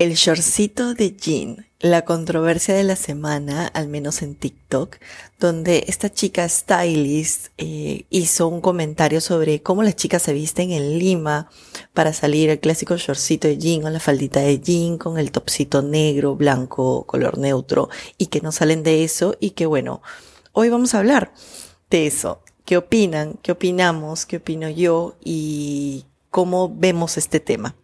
El shortcito de Jean, la controversia de la semana, al menos en TikTok, donde esta chica stylist eh, hizo un comentario sobre cómo las chicas se visten en Lima para salir el clásico shortcito de Jean con la faldita de Jean, con el topcito negro, blanco, color neutro, y que no salen de eso y que bueno, hoy vamos a hablar de eso. ¿Qué opinan? ¿Qué opinamos? ¿Qué opino yo? Y cómo vemos este tema.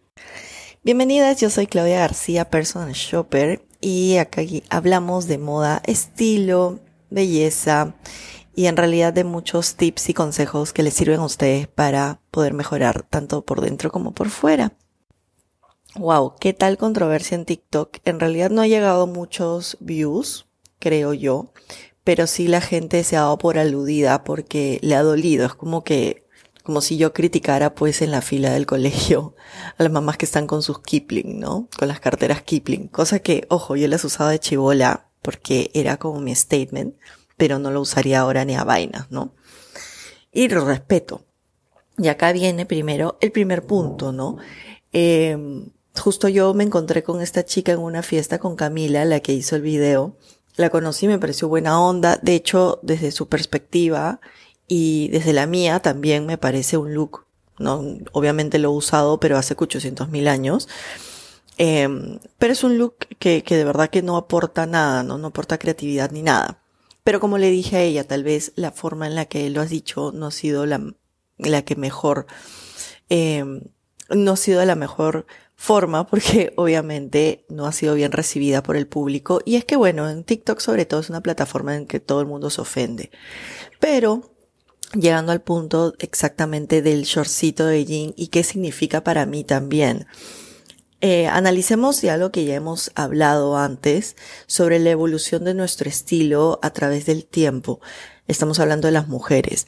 Bienvenidas, yo soy Claudia García, personal shopper, y acá hablamos de moda, estilo, belleza y en realidad de muchos tips y consejos que les sirven a ustedes para poder mejorar tanto por dentro como por fuera. Wow, qué tal controversia en TikTok. En realidad no ha llegado muchos views, creo yo, pero sí la gente se ha dado por aludida porque le ha dolido. Es como que como si yo criticara pues en la fila del colegio a las mamás que están con sus Kipling, ¿no? Con las carteras Kipling. Cosa que, ojo, yo las usaba de chivola porque era como mi statement, pero no lo usaría ahora ni a vaina, ¿no? Y lo respeto. Y acá viene primero el primer punto, ¿no? Eh, justo yo me encontré con esta chica en una fiesta con Camila, la que hizo el video. La conocí, me pareció buena onda. De hecho, desde su perspectiva, y desde la mía también me parece un look, ¿no? Obviamente lo he usado, pero hace 800 mil años. Eh, pero es un look que, que de verdad que no aporta nada, ¿no? No aporta creatividad ni nada. Pero como le dije a ella, tal vez la forma en la que lo has dicho no ha sido la, la que mejor, eh, no ha sido la mejor forma porque obviamente no ha sido bien recibida por el público. Y es que bueno, en TikTok sobre todo es una plataforma en que todo el mundo se ofende. Pero llegando al punto exactamente del shortcito de jean y qué significa para mí también. Eh, analicemos ya lo que ya hemos hablado antes sobre la evolución de nuestro estilo a través del tiempo. Estamos hablando de las mujeres.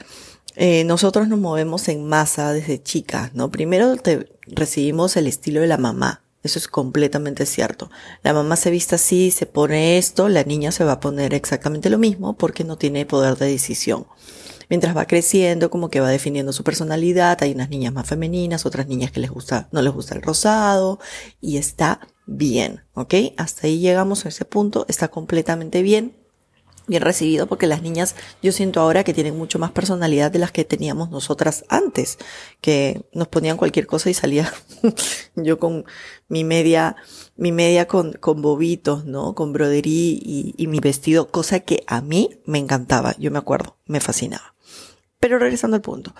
Eh, nosotros nos movemos en masa desde chicas, ¿no? Primero te, recibimos el estilo de la mamá. Eso es completamente cierto. La mamá se viste así, se pone esto, la niña se va a poner exactamente lo mismo porque no tiene poder de decisión mientras va creciendo, como que va definiendo su personalidad. Hay unas niñas más femeninas, otras niñas que les gusta, no les gusta el rosado y está bien, ¿ok? Hasta ahí llegamos a ese punto, está completamente bien, bien recibido porque las niñas yo siento ahora que tienen mucho más personalidad de las que teníamos nosotras antes, que nos ponían cualquier cosa y salía yo con mi media, mi media con, con bobitos, ¿no? Con broderí y, y mi vestido, cosa que a mí me encantaba, yo me acuerdo, me fascinaba. Pero regresando al punto.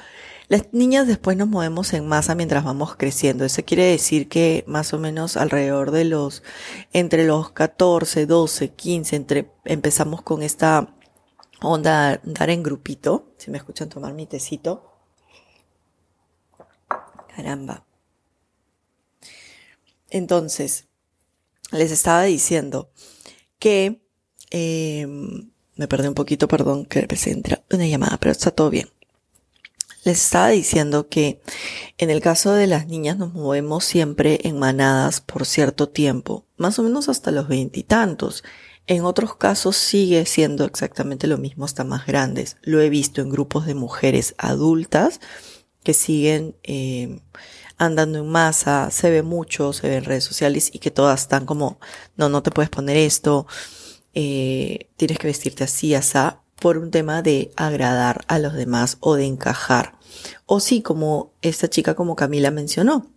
Las niñas después nos movemos en masa mientras vamos creciendo. Eso quiere decir que más o menos alrededor de los, entre los 14, 12, 15, entre, empezamos con esta onda dar en grupito. Si me escuchan tomar mi tecito. Caramba. Entonces, les estaba diciendo que, eh, me perdí un poquito, perdón, que empecé a una llamada, pero está todo bien. Les estaba diciendo que en el caso de las niñas nos movemos siempre en manadas por cierto tiempo, más o menos hasta los veintitantos. En otros casos sigue siendo exactamente lo mismo hasta más grandes. Lo he visto en grupos de mujeres adultas que siguen eh, andando en masa, se ve mucho, se ve en redes sociales y que todas están como, no, no te puedes poner esto, eh, tienes que vestirte así, asá, por un tema de agradar a los demás o de encajar. O sí, como esta chica como Camila mencionó,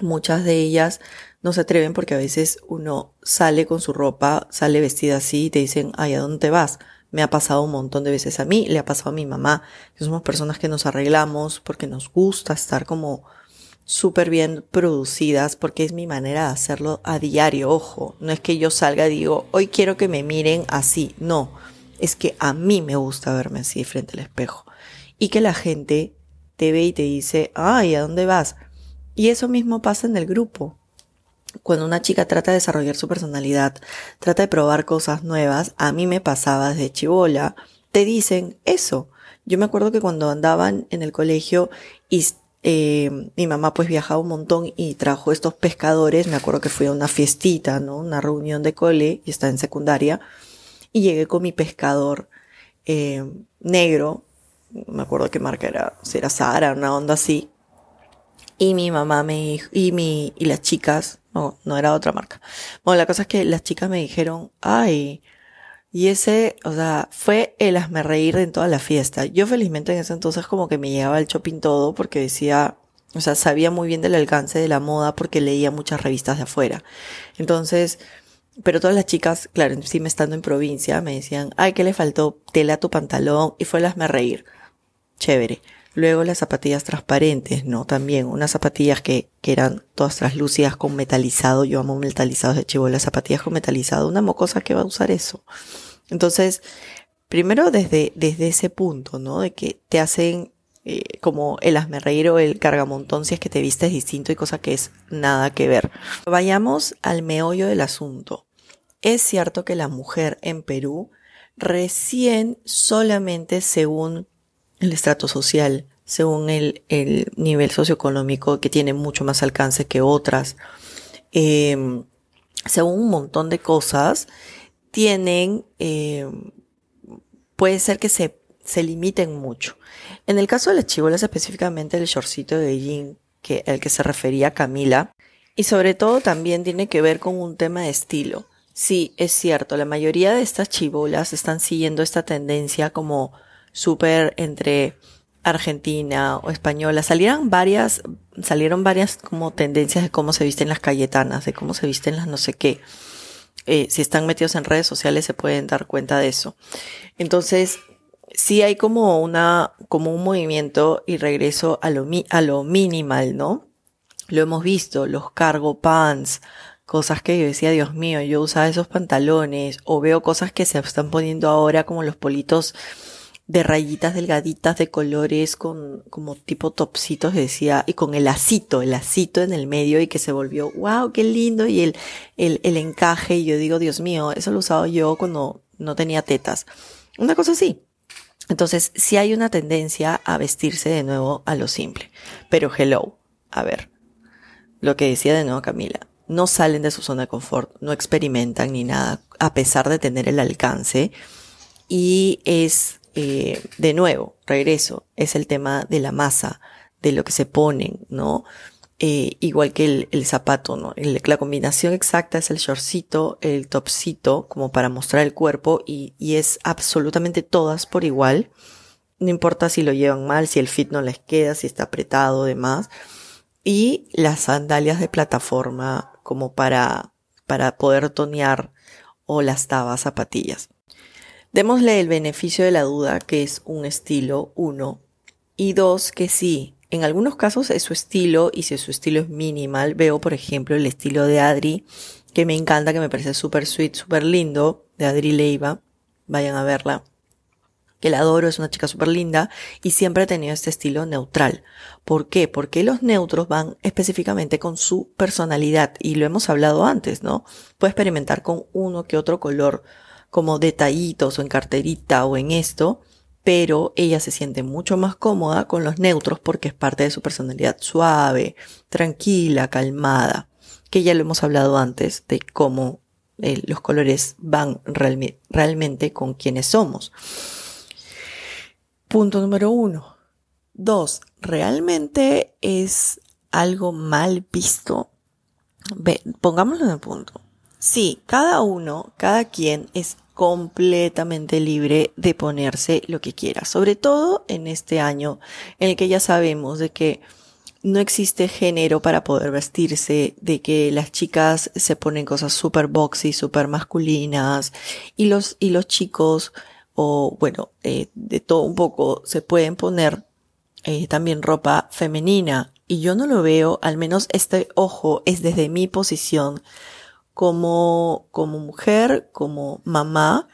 muchas de ellas no se atreven porque a veces uno sale con su ropa, sale vestida así y te dicen, ay, ¿a dónde te vas? Me ha pasado un montón de veces a mí, le ha pasado a mi mamá, que somos personas que nos arreglamos porque nos gusta estar como súper bien producidas porque es mi manera de hacerlo a diario, ojo, no es que yo salga y digo, hoy quiero que me miren así, no, es que a mí me gusta verme así frente al espejo y que la gente te ve y te dice, ay, ¿a dónde vas? Y eso mismo pasa en el grupo. Cuando una chica trata de desarrollar su personalidad, trata de probar cosas nuevas, a mí me pasaba desde chivola, te dicen eso. Yo me acuerdo que cuando andaban en el colegio y eh, mi mamá pues viajaba un montón y trajo estos pescadores, me acuerdo que fui a una fiestita, ¿no? Una reunión de cole y está en secundaria y llegué con mi pescador eh, negro, me acuerdo qué marca era, si era Sara, una onda así. Y mi mamá me dijo, y mi, y las chicas, No, no era otra marca. Bueno, la cosa es que las chicas me dijeron, ay, y ese, o sea, fue el hazme reír en toda la fiesta. Yo felizmente en ese entonces como que me llegaba el shopping todo porque decía, o sea, sabía muy bien del alcance de la moda porque leía muchas revistas de afuera. Entonces, pero todas las chicas, claro, encima estando en provincia, me decían, ay, ¿qué le faltó? Tela a tu pantalón y fue el hazme reír. Chévere. Luego las zapatillas transparentes, ¿no? También unas zapatillas que, que eran todas translúcidas con metalizado. Yo amo metalizados de chivo. Las zapatillas con metalizado. Una mocosa que va a usar eso. Entonces, primero desde, desde ese punto, ¿no? De que te hacen eh, como el hazme reír o el cargamontón si es que te vistes distinto y cosa que es nada que ver. Vayamos al meollo del asunto. Es cierto que la mujer en Perú recién solamente según el estrato social, según el, el nivel socioeconómico que tiene mucho más alcance que otras, eh, según un montón de cosas, tienen, eh, puede ser que se, se limiten mucho. En el caso de las chivolas, específicamente el shortcito de jean, que, al que se refería Camila, y sobre todo también tiene que ver con un tema de estilo. Sí, es cierto, la mayoría de estas chivolas están siguiendo esta tendencia como súper entre argentina o española. Salieron varias, salieron varias como tendencias de cómo se visten las cayetanas, de cómo se visten las no sé qué. Eh, si están metidos en redes sociales se pueden dar cuenta de eso. Entonces, sí hay como una, como un movimiento y regreso a lo, a lo minimal, ¿no? Lo hemos visto, los cargo pants, cosas que yo decía, Dios mío, yo usaba esos pantalones, o veo cosas que se están poniendo ahora como los politos de rayitas delgaditas de colores con como tipo topsitos decía y con el lacito, el lacito en el medio y que se volvió wow, qué lindo y el, el, el encaje y yo digo, Dios mío, eso lo usaba yo cuando no tenía tetas. Una cosa así. Entonces, sí hay una tendencia a vestirse de nuevo a lo simple. Pero hello, a ver, lo que decía de nuevo Camila, no salen de su zona de confort, no experimentan ni nada, a pesar de tener el alcance. Y es eh, de nuevo, regreso, es el tema de la masa, de lo que se ponen, ¿no? Eh, igual que el, zapato, ¿no? la combinación exacta es el shortcito, el topcito, como para mostrar el cuerpo, y, y es absolutamente todas por igual. No importa si lo llevan mal, si el fit no les queda, si está apretado, demás. Y las sandalias de plataforma, como para, para poder tonear, o las tabas zapatillas. Démosle el beneficio de la duda que es un estilo, uno, y dos, que sí, en algunos casos es su estilo y si su estilo es minimal, veo por ejemplo el estilo de Adri, que me encanta, que me parece súper sweet, súper lindo, de Adri Leiva, vayan a verla, que la adoro, es una chica súper linda y siempre ha tenido este estilo neutral. ¿Por qué? Porque los neutros van específicamente con su personalidad y lo hemos hablado antes, ¿no? Puede experimentar con uno que otro color como detallitos o en carterita o en esto, pero ella se siente mucho más cómoda con los neutros porque es parte de su personalidad suave, tranquila, calmada, que ya lo hemos hablado antes de cómo eh, los colores van realmente con quienes somos. Punto número uno. Dos, ¿realmente es algo mal visto? Ve, pongámoslo en el punto. Sí, cada uno, cada quien es completamente libre de ponerse lo que quiera, sobre todo en este año en el que ya sabemos de que no existe género para poder vestirse, de que las chicas se ponen cosas super boxy, super masculinas, y los, y los chicos, o bueno, eh, de todo un poco, se pueden poner eh, también ropa femenina. Y yo no lo veo, al menos este ojo es desde mi posición, como, como mujer, como mamá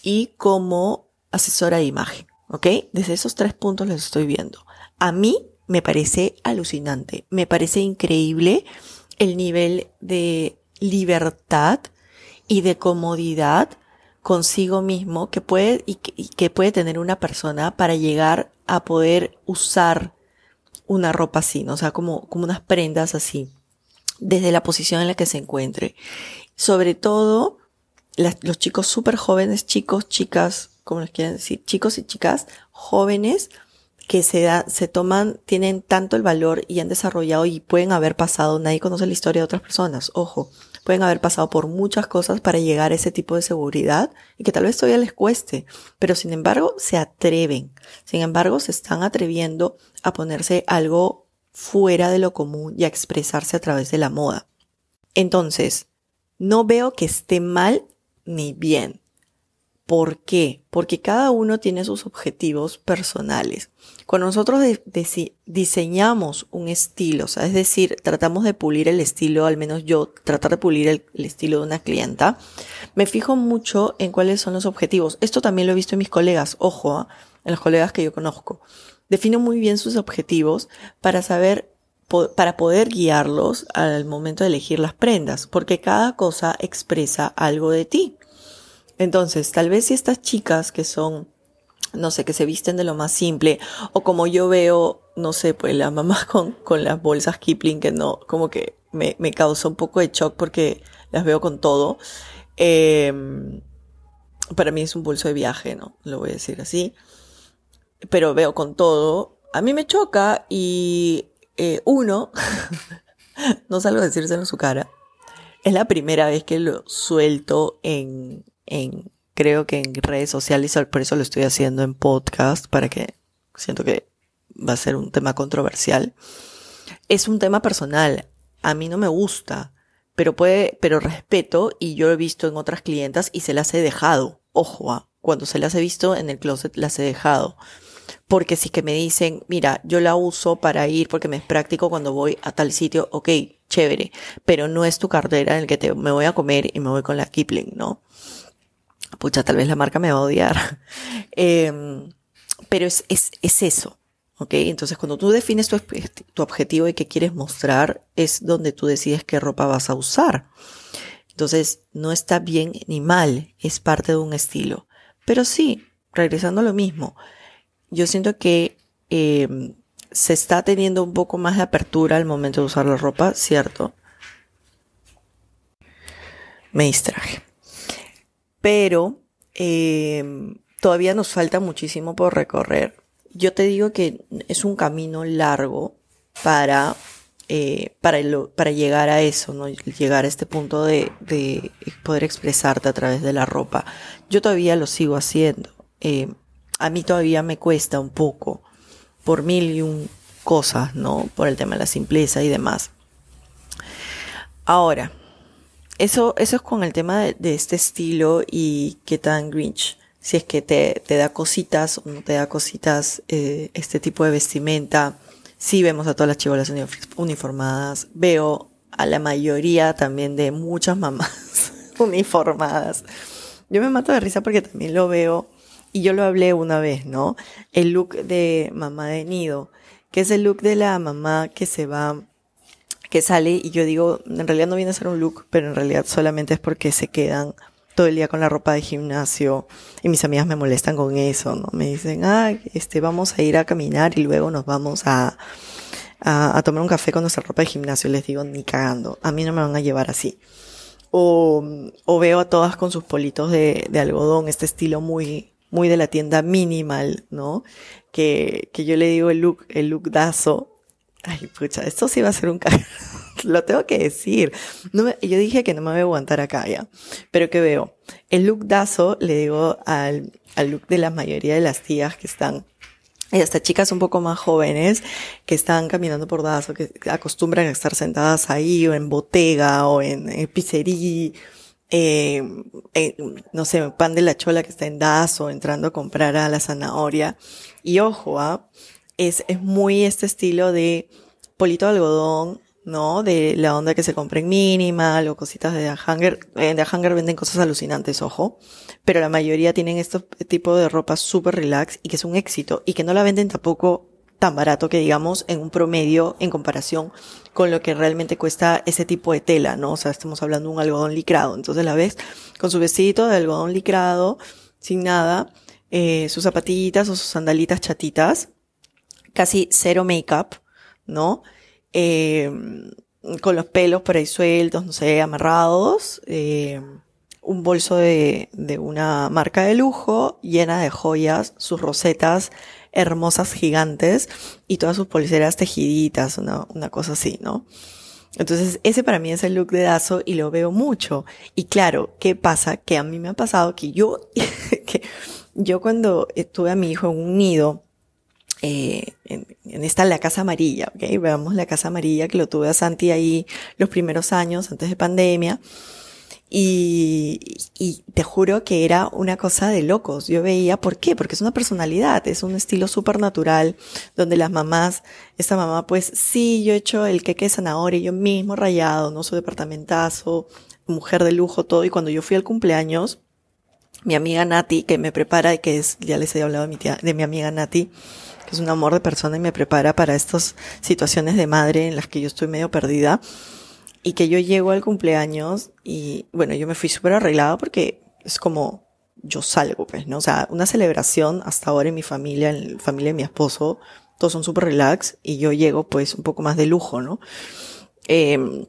y como asesora de imagen. ¿Ok? Desde esos tres puntos los estoy viendo. A mí me parece alucinante, me parece increíble el nivel de libertad y de comodidad consigo mismo que puede y que, puede tener una persona para llegar a poder usar una ropa así. O sea, como, como unas prendas así desde la posición en la que se encuentre. Sobre todo, los chicos súper jóvenes, chicos, chicas, como les quieren decir, chicos y chicas jóvenes que se da, se toman, tienen tanto el valor y han desarrollado y pueden haber pasado, nadie conoce la historia de otras personas, ojo, pueden haber pasado por muchas cosas para llegar a ese tipo de seguridad y que tal vez todavía les cueste, pero sin embargo se atreven, sin embargo se están atreviendo a ponerse algo fuera de lo común y a expresarse a través de la moda. Entonces, no veo que esté mal ni bien. ¿Por qué? Porque cada uno tiene sus objetivos personales. Cuando nosotros diseñamos un estilo, es decir, tratamos de pulir el estilo, al menos yo, tratar de pulir el, estilo de una clienta, me fijo mucho en cuáles son los objetivos. Esto también lo he visto en mis colegas, ojo, ¿ah? en los colegas que yo conozco. Defino muy bien sus objetivos para saber para poder guiarlos al momento de elegir las prendas, porque cada cosa expresa algo de ti. Entonces, tal vez si estas chicas que son, no sé, que se visten de lo más simple, o como yo veo, no sé, pues la mamá con, con las bolsas Kipling, que no, como que me, me causó un poco de shock porque las veo con todo. Em, para mí es un bolso de viaje, ¿no? Lo voy a decir así. Pero veo con todo. A mí me choca y eh, uno, no salgo a decírselo en su cara. Es la primera vez que lo suelto en, en, creo que en redes sociales, por eso lo estoy haciendo en podcast, para que siento que va a ser un tema controversial. Es un tema personal. A mí no me gusta, pero puede, pero respeto y yo lo he visto en otras clientas y se las he dejado. Ojo, ah, cuando se las he visto en el closet las he dejado. Porque si que me dicen, mira, yo la uso para ir porque me es práctico cuando voy a tal sitio, ok, chévere, pero no es tu cartera en el que te, me voy a comer y me voy con la Kipling, ¿no? pucha, tal vez la marca me va a odiar. Em, pero es, es, es eso. ¿Ok? Entonces, cuando tú defines tu, tu objetivo y qué quieres mostrar, es donde tú decides qué ropa vas a usar. Entonces, no está bien ni mal, es parte de un estilo. Pero sí, regresando a lo mismo, yo siento que eh, se está teniendo un poco más de apertura al momento de usar la ropa, ¿cierto? Me distraje pero eh, todavía nos falta muchísimo por recorrer. Yo te digo que es un camino largo para, eh, para, llegar a eso, ¿no? Llegar a este punto de, de, poder expresarte a través de la ropa. Yo todavía lo sigo haciendo. Eh, a mí todavía me cuesta un poco por mil y un cosas, ¿no? Por el tema de la simpleza y demás. Ahora, eso, eso es con el tema de, este estilo y qué tan Grinch. Si es que te, te da cositas o no te da cositas eh, este tipo de vestimenta. Sí vemos a todas las chivolas uniformadas. Veo a la mayoría también de muchas mamás uniformadas. Yo me mato de risa porque también lo veo y yo lo hablé una vez, ¿no? El look de mamá de nido, que es el look de la mamá que se va que sale y yo digo, en realidad no viene a ser un look, pero en realidad solamente es porque se quedan todo el día con la ropa de gimnasio y mis amigas me molestan con eso, ¿no? Me dicen, ah, este, vamos a ir a caminar y luego nos vamos a, a, tomar un café con nuestra ropa de gimnasio. Les digo, ni cagando, a mí no me van a llevar así. O, o veo a todas con sus politos de, de algodón, este estilo muy, muy de la tienda minimal, ¿no? Que, que yo le digo el look, el look dazo, Ay, pucha, esto sí va a ser un Lo tengo que decir. No yo dije que no me voy a aguantar acá ya. Pero que veo. El look dazo le digo al, al look de la mayoría de las tías que están y hasta chicas un poco más jóvenes que están caminando por Dazo, que acostumbran a estar sentadas ahí o en botega o en, pizzería, eh, no sé, pan de la chola que está en Dazo, entrando a comprar a la zanahoria. Y ojo, ¿ah? es, es muy este estilo de polito de algodón, ¿no? De la onda que se compra en minimal o cositas de The Hunger. En The Hunger venden cosas alucinantes, ojo. Pero la mayoría tienen este tipo de ropa súper relax y que es un éxito y que no la venden tampoco tan barato que digamos en un promedio en comparación con lo que realmente cuesta ese tipo de tela, ¿no? O sea, estamos hablando de un algodón licrado. Entonces la ves con su vestido de algodón licrado, sin nada, eh, sus zapatillitas o sus sandalitas chatitas, casi cero make-up, ¿no? Eh, con los pelos por ahí sueltos, no sé, amarrados, eh, un bolso de, de, una marca de lujo llena de joyas, sus rosetas hermosas gigantes y todas sus pulseras tejiditas, una, una cosa así, ¿no? Entonces, ese para mí es el look de Dazo y lo veo mucho. Y claro, ¿qué pasa? Que a mí me ha pasado que yo, que yo cuando tuve a mi hijo en un nido, eh, en, en, esta la casa amarilla, ¿ok? Veamos la casa amarilla que lo tuve a Santi ahí los primeros años antes de pandemia. Y, y te juro que era una cosa de locos. Yo veía, ¿por qué? Porque es una personalidad, es un estilo súper natural, donde las mamás, esta mamá, pues sí, yo he hecho el queque de zanahoria, yo mismo rayado, no soy departamentazo, mujer de lujo, todo. Y cuando yo fui al cumpleaños, mi amiga Nati, que me prepara, que es, ya les he hablado de mi tía, de mi amiga Nati, que es un amor de persona y me prepara para estas situaciones de madre en las que yo estoy medio perdida y que yo llego al cumpleaños y bueno, yo me fui súper arreglada porque es como yo salgo, pues, ¿no? O sea, una celebración hasta ahora en mi familia, en la familia de mi esposo, todos son súper relax y yo llego pues un poco más de lujo, ¿no? Eh,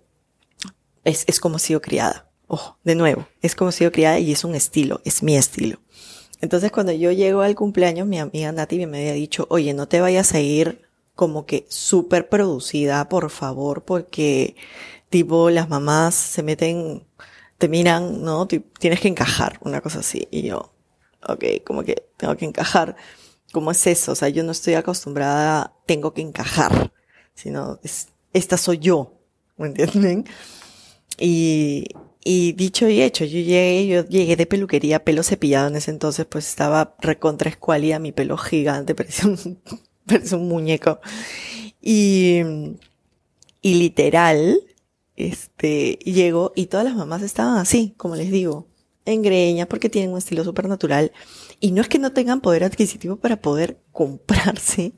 es, es como sido criada. Ojo, de nuevo, es como sido criada y es un estilo, es mi estilo. Entonces cuando yo llego al cumpleaños, mi amiga Nati me había dicho, oye, no te vayas a ir como que súper producida, por favor, porque tipo las mamás se meten, te miran, ¿no? Tienes que encajar, una cosa así. Y yo, ok, como que tengo que encajar. ¿Cómo es eso? O sea, yo no estoy acostumbrada, tengo que encajar, sino es, esta soy yo, ¿me entienden? Y, y dicho y hecho, yo llegué, yo llegué de peluquería, pelo cepillado en ese entonces, pues estaba recontra escuálida, mi pelo gigante, parecía un, parecía un muñeco. Y, y literal, este, llego y todas las mamás estaban así, como les digo, en greñas porque tienen un estilo súper natural. Y no es que no tengan poder adquisitivo para poder comprarse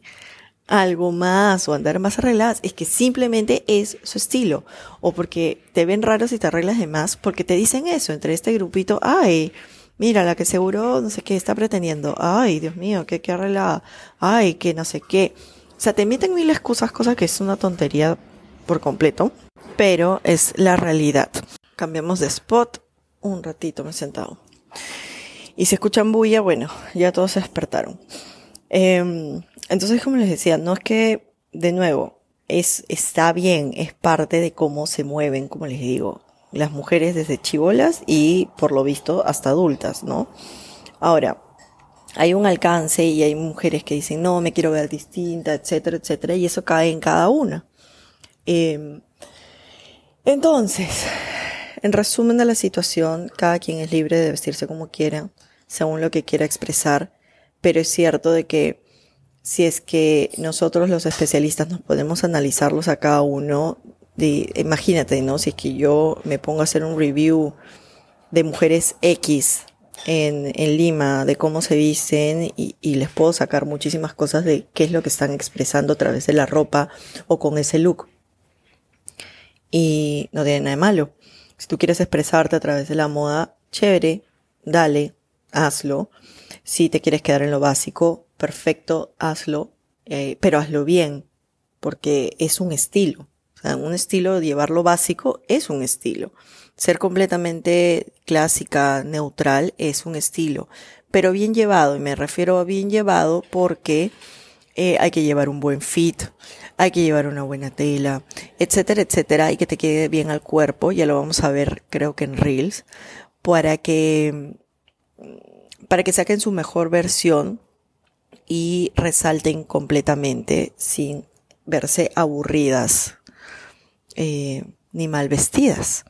algo más o andar más arregladas, es que simplemente es su estilo. O porque te ven raros si te arreglas de más, porque te dicen eso entre este grupito, ay, mira, la que seguro no sé qué está pretendiendo, ay, Dios mío, qué, qué arreglada, ay, que no sé qué. O sea, te meten mil excusas, cosa que es una tontería por completo pero es la realidad. Cambiamos de spot, un ratito me he sentado. Y si escuchan bulla, bueno, ya todos se despertaron. Eh, entonces, como les decía, no es que, de nuevo, es, está bien, es parte de cómo se mueven, como les digo, las mujeres desde chivolas y, por lo visto, hasta adultas, ¿no? Ahora, hay un alcance y hay mujeres que dicen, no, me quiero ver distinta, etcétera, etcétera, y eso cae en cada una. Eh, entonces, en resumen de la situación, cada quien es libre de vestirse como quiera, según lo que quiera expresar, pero es cierto de que si es que nosotros los especialistas nos podemos analizarlos a cada uno, imagínate, ¿no? Si es que yo me pongo a hacer un review de mujeres X en, en Lima, de cómo se visten y, y les puedo sacar muchísimas cosas de qué es lo que están expresando a través de la ropa o con ese look y no tiene nada de malo. Si tú quieres expresarte a través de la moda, chévere, dale, hazlo. Si te quieres quedar en lo básico, perfecto, hazlo, eh, pero hazlo bien, porque es un estilo. O sea, un estilo llevar lo básico es un estilo. Ser completamente clásica, neutral, es un estilo. Pero bien llevado, y me refiero a bien llevado porque eh, hay que llevar un buen fit, hay que llevar una buena tela, etcétera, etcétera, y que te quede bien al cuerpo, ya lo vamos a ver creo que en Reels, para que, para que saquen su mejor versión y resalten completamente sin verse aburridas eh, ni mal vestidas.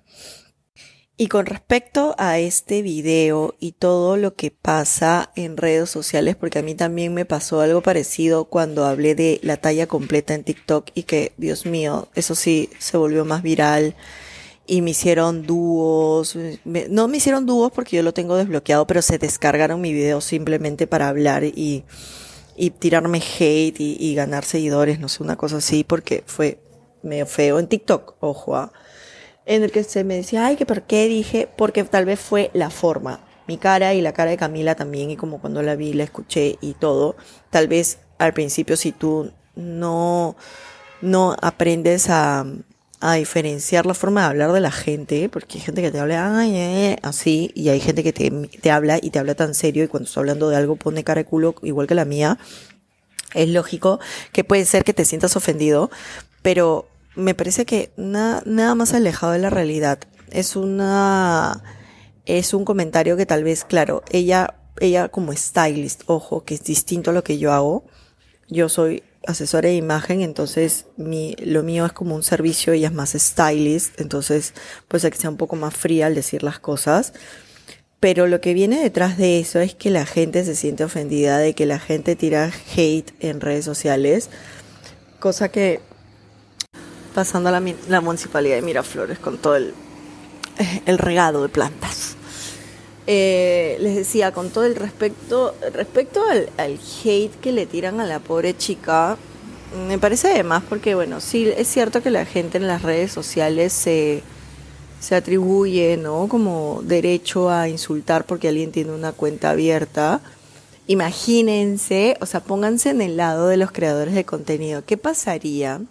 Y con respecto a este video y todo lo que pasa en redes sociales, porque a mí también me pasó algo parecido cuando hablé de la talla completa en TikTok y que, Dios mío, eso sí se volvió más viral y me hicieron dúos, no me hicieron dúos porque yo lo tengo desbloqueado, pero se descargaron mi video simplemente para hablar y, tirarme hate y, y ganar seguidores, no sé, una cosa así, porque fue medio feo en TikTok, ojo, ¿ah? En el que se me decía, ay, que por qué dije, porque tal vez fue la forma, mi cara y la cara de Camila también, y como cuando la vi, la escuché y todo, tal vez al principio si tú no, no aprendes a, a diferenciar la forma de hablar de la gente, porque hay gente que te habla ay, eh, eh", así, y hay gente que te, te habla y te habla tan serio, y cuando está hablando de algo pone cara de culo igual que la mía, Es lógico que puede ser que te sientas ofendido, pero me parece que nada más alejado de la realidad. Es una, es un comentario que tal vez, claro, ella, ella como stylist, ojo, que es distinto a lo que yo hago. Yo soy asesora de imagen, entonces mi, lo mío es como un servicio, ella es más stylist, entonces pues hay que ser un poco más fría al decir las cosas. Pero lo que viene detrás de eso es que la gente se siente ofendida de que la gente tira hate en redes sociales, cosa que pasando a la, la municipalidad de Miraflores con todo el, regado de plantas. Eh, les decía, con todo el respecto, respecto al, hate que le tiran a la pobre chica, me parece además porque, bueno, sí, es cierto que la gente en las redes sociales se, se atribuye, ¿no? Como derecho a insultar porque alguien tiene una cuenta abierta. Imagínense, o sea, pónganse en el lado de los creadores de contenido. ¿Qué pasaría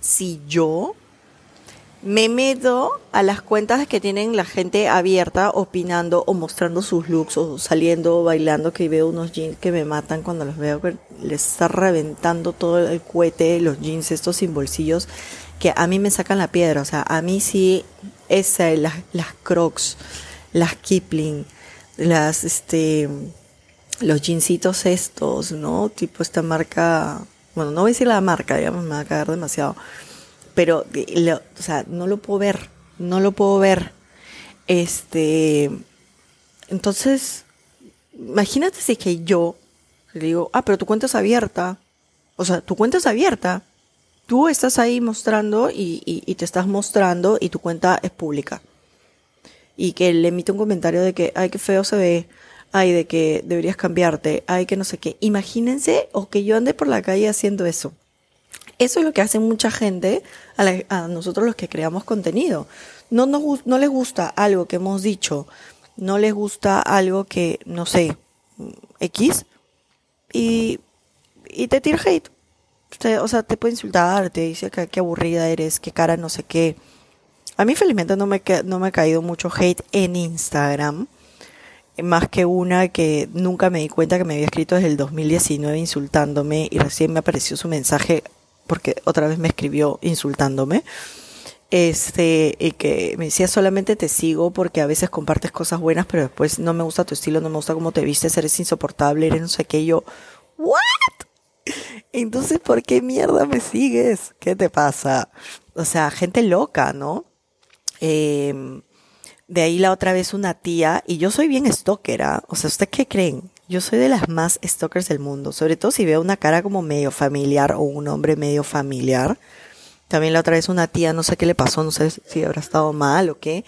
si yo me meto a las cuentas que tienen la gente abierta opinando o mostrando sus looks o saliendo o bailando que veo unos jeans que me matan cuando los veo que les está reventando todo el cohete, los jeans estos sin bolsillos que a mí me sacan la piedra, o sea, a mí sí esa las, las Crocs, las Kipling, las este los jeansitos estos, ¿no? Tipo esta marca, bueno, no voy a decir la marca, digamos, me va a caer demasiado pero, o sea, no lo puedo ver, no lo puedo ver. Este, entonces, imagínate si es que yo le digo, ah, pero tu cuenta es abierta. O sea, tu cuenta es abierta. Tú estás ahí mostrando y, y, te estás mostrando y tu cuenta es pública. Y que le emite un comentario de que, ay, qué feo se ve, ay, de que deberías cambiarte, ay, que no sé qué. Imagínense o que yo ande por la calle haciendo eso. Eso es lo que hace mucha gente a, nosotros los que creamos contenido. No, nos, no les gusta algo que hemos dicho, no les gusta algo que, no sé, X, y, y te tira hate. o sea, te puede insultar, te dice que, aburrida eres, qué cara, no sé qué. A mí felizmente no me, no me ha caído mucho hate en Instagram, más que una que nunca me di cuenta que me había escrito desde el 2019 insultándome y recién me apareció su mensaje porque otra vez me escribió insultándome. Este, y que me decía solamente te sigo porque a veces compartes cosas buenas, pero después no me gusta tu estilo, no me gusta cómo te vistes, eres insoportable, eres no sé qué. yo, ¿what? Entonces, ¿por qué mierda me sigues? ¿Qué te pasa? O sea, gente loca, ¿no? Eh, de ahí la otra vez una tía, y yo soy bien stalker, ¿ah? O sea, ¿usted qué creen? Yo soy de las más stalkers del mundo, sobre todo si veo una cara como medio familiar o un hombre medio familiar. También la otra vez una tía, no sé qué le pasó, no sé si habrá estado mal o qué,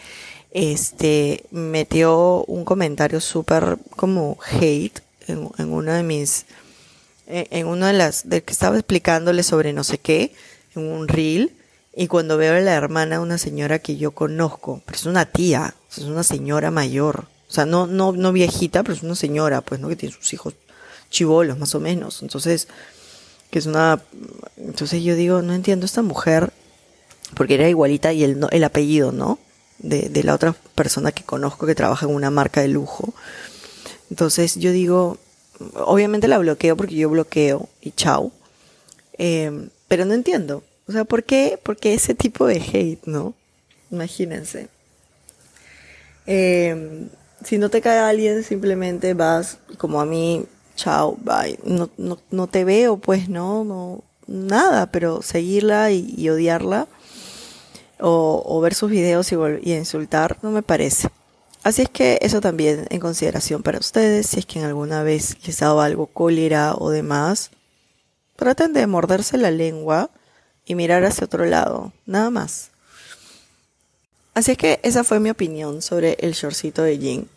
este, metió un comentario súper como hate en, en uno de mis, en, una de las, de que estaba explicándole sobre no sé qué, en un reel, y cuando veo a la hermana, una señora que yo conozco, pero es una tía, es una señora mayor, o sea, no, no, no viejita, pero es una señora, pues, ¿no? Que tiene sus hijos chivolos, más o menos. Entonces, que es una... Entonces yo digo, no entiendo esta mujer, porque era igualita y el, el apellido, ¿no? De, la otra persona que conozco que trabaja en una marca de lujo. Entonces yo digo, obviamente la bloqueo porque yo bloqueo y chao. Eh, pero no entiendo. O sea, ¿por qué? Porque ese tipo de hate, ¿no? Imagínense. Eh, si no te cae alguien, simplemente vas como a mí, chao, bye. No, no, no te veo, pues no, no, nada, pero seguirla y, odiarla o, o, ver sus videos y, y insultar no me parece. Así es que eso también en consideración para ustedes, si es que en alguna vez les ha dado algo cólera o demás, traten de morderse la lengua y mirar hacia otro lado, nada más. Así es que esa fue mi opinión sobre el shortcito de jean,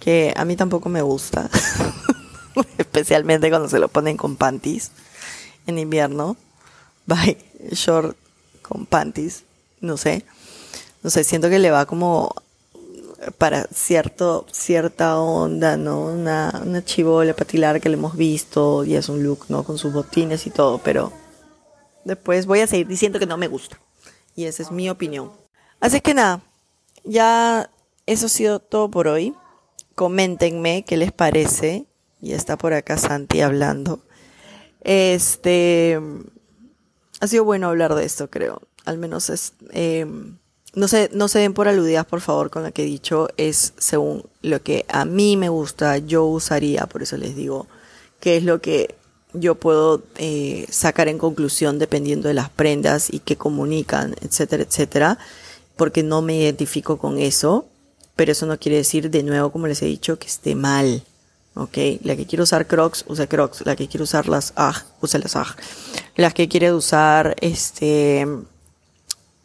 que a mí tampoco me gusta, especialmente cuando se lo ponen con panties en invierno. Bye, short con panties, no sé. No sé, siento que le va como para cierto, cierta onda, ¿no? Una, una chivola patilar que le hemos visto y es un look, ¿no? Con sus botines y todo, pero después voy a seguir diciendo que no me gusta. Y esa es mi opinión. Así que nada, ya eso ha sido todo por hoy. Coméntenme qué les parece. Y está por acá Santi hablando. Este, ha sido bueno hablar de esto, creo. Al menos es, eh, no se, no se den por aludidas, por favor, con lo que he dicho. Es según lo que a mí me gusta, yo usaría, por eso les digo, qué es lo que yo puedo eh, sacar en conclusión dependiendo de las prendas y qué comunican, etcétera, etcétera, porque no me identifico con eso, pero eso no quiere decir, de nuevo, como les he dicho, que esté mal. ¿ok? La que quiere usar Crocs, usa Crocs. La que quiere usar las AG, usa las AG. Las que quiere usar, este,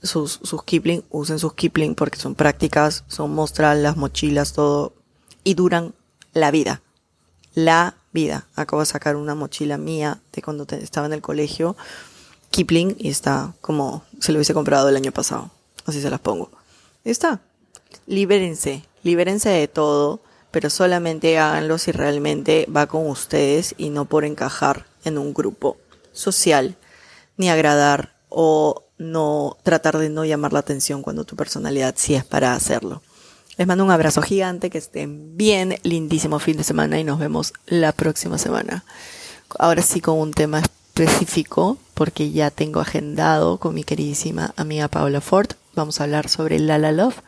sus, sus Kipling, usen sus Kipling porque son prácticas, son mostrar las mochilas, todo, y duran la vida. La vida. Acabo de sacar una mochila mía de cuando estaba en el colegio, Kipling, y está como se lo hubiese comprado el año pasado. Así se las pongo. Está. Libérense, libérense de todo, pero solamente háganlo si realmente va con ustedes y no por encajar en un grupo social, ni agradar o no tratar de no llamar la atención cuando tu personalidad sí es para hacerlo. Les mando un abrazo gigante, que estén bien, lindísimo fin de semana y nos vemos la próxima semana. Ahora sí con un tema específico, porque ya tengo agendado con mi queridísima amiga Paula Ford. Vamos a hablar sobre La La Love,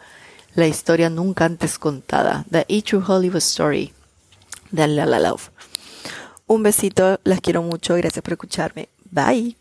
la historia nunca antes contada, The E True Hollywood Story de La La Love. Un besito, las quiero mucho, gracias por escucharme. Bye.